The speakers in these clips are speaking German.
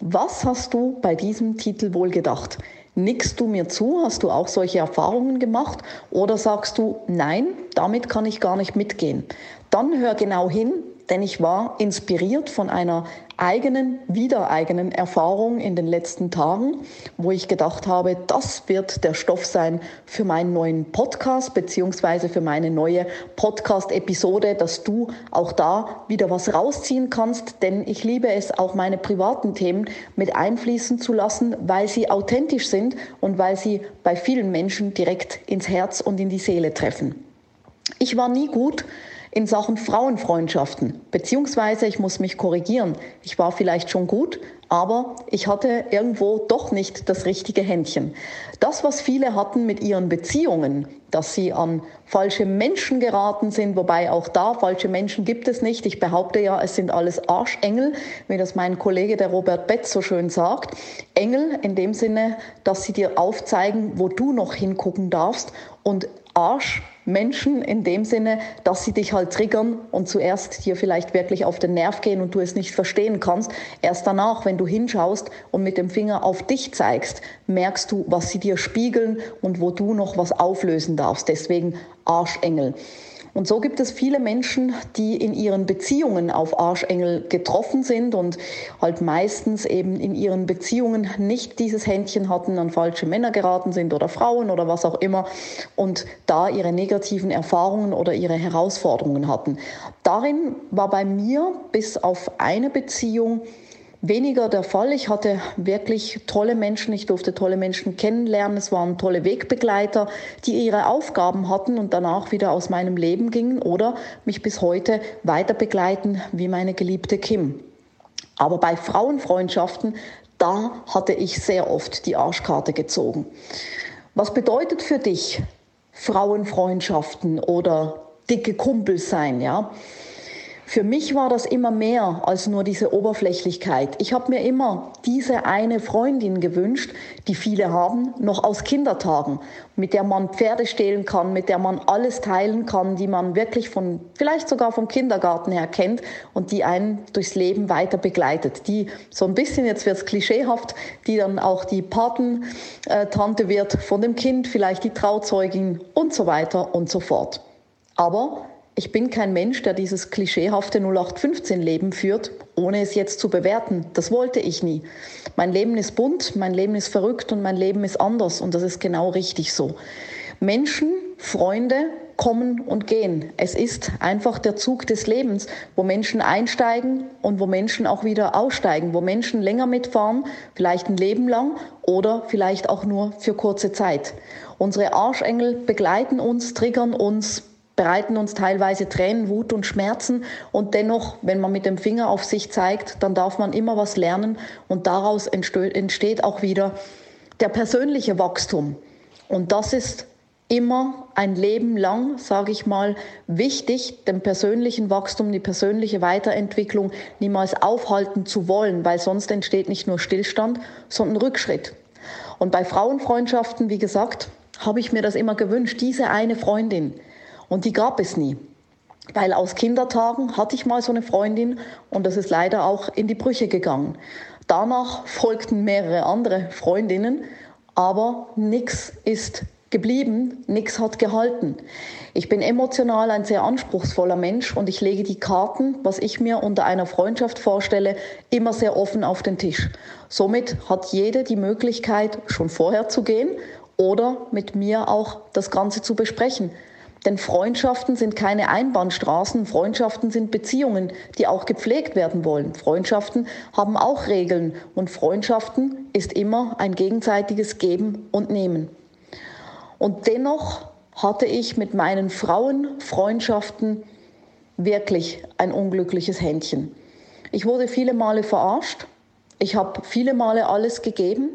Was hast du bei diesem Titel wohl gedacht? Nickst du mir zu? Hast du auch solche Erfahrungen gemacht? Oder sagst du, nein, damit kann ich gar nicht mitgehen? Dann hör genau hin, denn ich war inspiriert von einer eigenen, wieder eigenen Erfahrung in den letzten Tagen, wo ich gedacht habe, das wird der Stoff sein für meinen neuen Podcast beziehungsweise für meine neue Podcast-Episode, dass du auch da wieder was rausziehen kannst, denn ich liebe es, auch meine privaten Themen mit einfließen zu lassen, weil sie authentisch sind und weil sie bei vielen Menschen direkt ins Herz und in die Seele treffen. Ich war nie gut in Sachen Frauenfreundschaften. Beziehungsweise, ich muss mich korrigieren, ich war vielleicht schon gut, aber ich hatte irgendwo doch nicht das richtige Händchen. Das, was viele hatten mit ihren Beziehungen, dass sie an falsche Menschen geraten sind, wobei auch da falsche Menschen gibt es nicht. Ich behaupte ja, es sind alles Arschengel, wie das mein Kollege der Robert Betz so schön sagt. Engel in dem Sinne, dass sie dir aufzeigen, wo du noch hingucken darfst und Arschmenschen in dem Sinne, dass sie dich halt triggern und zuerst dir vielleicht wirklich auf den Nerv gehen und du es nicht verstehen kannst. Erst danach, wenn du hinschaust und mit dem Finger auf dich zeigst, merkst du, was sie dir spiegeln und wo du noch was auflösen darfst. Deswegen Arschengel. Und so gibt es viele Menschen, die in ihren Beziehungen auf Arschengel getroffen sind und halt meistens eben in ihren Beziehungen nicht dieses Händchen hatten, an falsche Männer geraten sind oder Frauen oder was auch immer und da ihre negativen Erfahrungen oder ihre Herausforderungen hatten. Darin war bei mir bis auf eine Beziehung weniger der Fall. Ich hatte wirklich tolle Menschen, ich durfte tolle Menschen kennenlernen. Es waren tolle Wegbegleiter, die ihre Aufgaben hatten und danach wieder aus meinem Leben gingen oder mich bis heute weiter begleiten, wie meine geliebte Kim. Aber bei Frauenfreundschaften, da hatte ich sehr oft die Arschkarte gezogen. Was bedeutet für dich Frauenfreundschaften oder dicke Kumpels sein, ja? Für mich war das immer mehr als nur diese Oberflächlichkeit. Ich habe mir immer diese eine Freundin gewünscht, die viele haben, noch aus Kindertagen, mit der man Pferde stehlen kann, mit der man alles teilen kann, die man wirklich von, vielleicht sogar vom Kindergarten her kennt und die einen durchs Leben weiter begleitet. Die so ein bisschen, jetzt wird's klischeehaft, die dann auch die Patentante wird von dem Kind, vielleicht die Trauzeugin und so weiter und so fort. Aber ich bin kein Mensch, der dieses klischeehafte 0815-Leben führt, ohne es jetzt zu bewerten. Das wollte ich nie. Mein Leben ist bunt, mein Leben ist verrückt und mein Leben ist anders und das ist genau richtig so. Menschen, Freunde kommen und gehen. Es ist einfach der Zug des Lebens, wo Menschen einsteigen und wo Menschen auch wieder aussteigen, wo Menschen länger mitfahren, vielleicht ein Leben lang oder vielleicht auch nur für kurze Zeit. Unsere Arschengel begleiten uns, triggern uns, bereiten uns teilweise Tränen, Wut und Schmerzen. Und dennoch, wenn man mit dem Finger auf sich zeigt, dann darf man immer was lernen. Und daraus entsteht auch wieder der persönliche Wachstum. Und das ist immer ein Leben lang, sage ich mal, wichtig, den persönlichen Wachstum, die persönliche Weiterentwicklung niemals aufhalten zu wollen, weil sonst entsteht nicht nur Stillstand, sondern Rückschritt. Und bei Frauenfreundschaften, wie gesagt, habe ich mir das immer gewünscht, diese eine Freundin, und die gab es nie. Weil aus Kindertagen hatte ich mal so eine Freundin und das ist leider auch in die Brüche gegangen. Danach folgten mehrere andere Freundinnen, aber nichts ist geblieben, nichts hat gehalten. Ich bin emotional ein sehr anspruchsvoller Mensch und ich lege die Karten, was ich mir unter einer Freundschaft vorstelle, immer sehr offen auf den Tisch. Somit hat jede die Möglichkeit, schon vorher zu gehen oder mit mir auch das Ganze zu besprechen. Denn Freundschaften sind keine Einbahnstraßen, Freundschaften sind Beziehungen, die auch gepflegt werden wollen. Freundschaften haben auch Regeln und Freundschaften ist immer ein gegenseitiges Geben und Nehmen. Und dennoch hatte ich mit meinen Frauenfreundschaften wirklich ein unglückliches Händchen. Ich wurde viele Male verarscht, Ich habe viele Male alles gegeben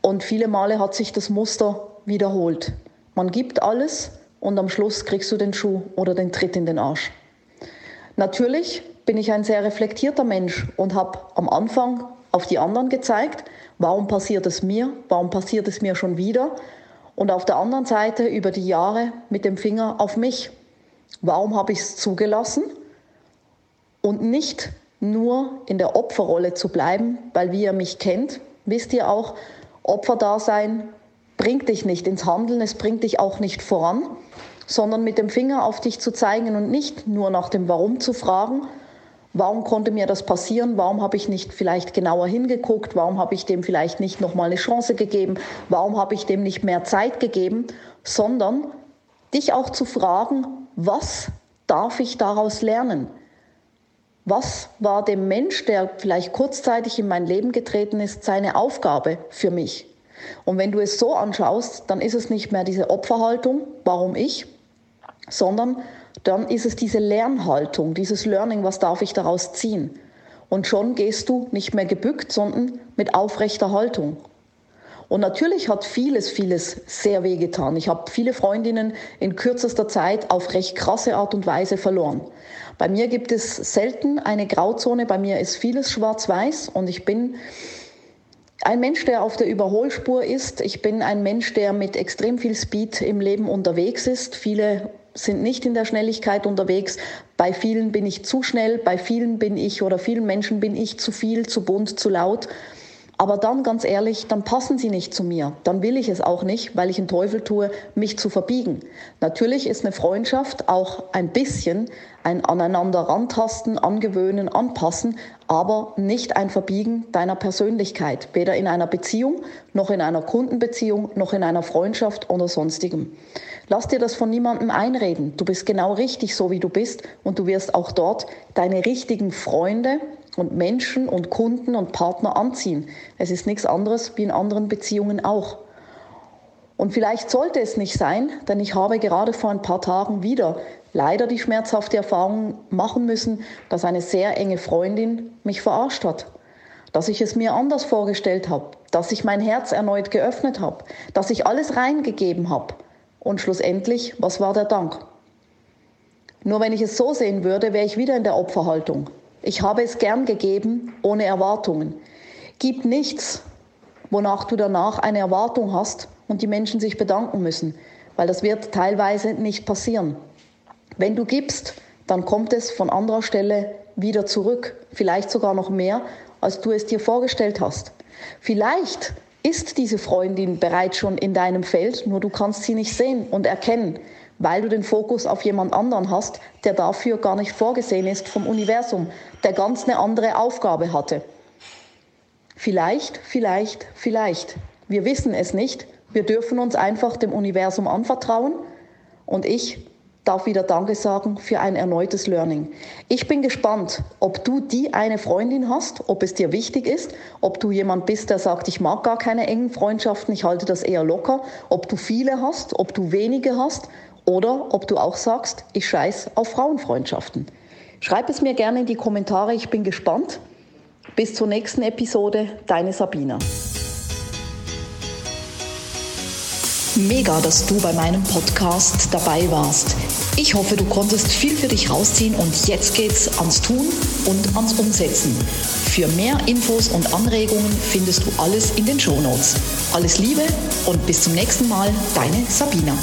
und viele Male hat sich das Muster wiederholt. Man gibt alles und am Schluss kriegst du den Schuh oder den Tritt in den Arsch. Natürlich bin ich ein sehr reflektierter Mensch und habe am Anfang auf die anderen gezeigt, warum passiert es mir, warum passiert es mir schon wieder und auf der anderen Seite über die Jahre mit dem Finger auf mich. Warum habe ich es zugelassen und nicht nur in der Opferrolle zu bleiben, weil wie ihr mich kennt, wisst ihr auch, Opferdasein bringt dich nicht ins Handeln, es bringt dich auch nicht voran, sondern mit dem Finger auf dich zu zeigen und nicht nur nach dem Warum zu fragen, warum konnte mir das passieren, warum habe ich nicht vielleicht genauer hingeguckt, warum habe ich dem vielleicht nicht nochmal eine Chance gegeben, warum habe ich dem nicht mehr Zeit gegeben, sondern dich auch zu fragen, was darf ich daraus lernen? Was war dem Mensch, der vielleicht kurzzeitig in mein Leben getreten ist, seine Aufgabe für mich? Und wenn du es so anschaust, dann ist es nicht mehr diese Opferhaltung, warum ich, sondern dann ist es diese Lernhaltung, dieses Learning, was darf ich daraus ziehen? Und schon gehst du nicht mehr gebückt, sondern mit aufrechter Haltung. Und natürlich hat vieles, vieles sehr wehgetan. Ich habe viele Freundinnen in kürzester Zeit auf recht krasse Art und Weise verloren. Bei mir gibt es selten eine Grauzone, bei mir ist vieles schwarz-weiß und ich bin ein Mensch, der auf der Überholspur ist. Ich bin ein Mensch, der mit extrem viel Speed im Leben unterwegs ist. Viele sind nicht in der Schnelligkeit unterwegs. Bei vielen bin ich zu schnell, bei vielen bin ich oder vielen Menschen bin ich zu viel, zu bunt, zu laut. Aber dann, ganz ehrlich, dann passen sie nicht zu mir. Dann will ich es auch nicht, weil ich einen Teufel tue, mich zu verbiegen. Natürlich ist eine Freundschaft auch ein bisschen ein aneinander rantasten, angewöhnen, anpassen, aber nicht ein Verbiegen deiner Persönlichkeit. Weder in einer Beziehung, noch in einer Kundenbeziehung, noch in einer Freundschaft oder sonstigem. Lass dir das von niemandem einreden. Du bist genau richtig so, wie du bist und du wirst auch dort deine richtigen Freunde, und Menschen und Kunden und Partner anziehen. Es ist nichts anderes wie in anderen Beziehungen auch. Und vielleicht sollte es nicht sein, denn ich habe gerade vor ein paar Tagen wieder leider die schmerzhafte Erfahrung machen müssen, dass eine sehr enge Freundin mich verarscht hat. Dass ich es mir anders vorgestellt habe, dass ich mein Herz erneut geöffnet habe, dass ich alles reingegeben habe. Und schlussendlich, was war der Dank? Nur wenn ich es so sehen würde, wäre ich wieder in der Opferhaltung. Ich habe es gern gegeben, ohne Erwartungen. Gib nichts, wonach du danach eine Erwartung hast und die Menschen sich bedanken müssen, weil das wird teilweise nicht passieren. Wenn du gibst, dann kommt es von anderer Stelle wieder zurück, vielleicht sogar noch mehr, als du es dir vorgestellt hast. Vielleicht ist diese Freundin bereits schon in deinem Feld, nur du kannst sie nicht sehen und erkennen weil du den Fokus auf jemand anderen hast, der dafür gar nicht vorgesehen ist vom Universum, der ganz eine andere Aufgabe hatte. Vielleicht, vielleicht, vielleicht. Wir wissen es nicht. Wir dürfen uns einfach dem Universum anvertrauen. Und ich darf wieder Danke sagen für ein erneutes Learning. Ich bin gespannt, ob du die eine Freundin hast, ob es dir wichtig ist, ob du jemand bist, der sagt, ich mag gar keine engen Freundschaften, ich halte das eher locker, ob du viele hast, ob du wenige hast oder ob du auch sagst, ich scheiß auf Frauenfreundschaften. Schreib es mir gerne in die Kommentare, ich bin gespannt. Bis zur nächsten Episode, deine Sabina. Mega, dass du bei meinem Podcast dabei warst. Ich hoffe, du konntest viel für dich rausziehen und jetzt geht's ans Tun und ans Umsetzen. Für mehr Infos und Anregungen findest du alles in den Show Notes. Alles Liebe und bis zum nächsten Mal, deine Sabina.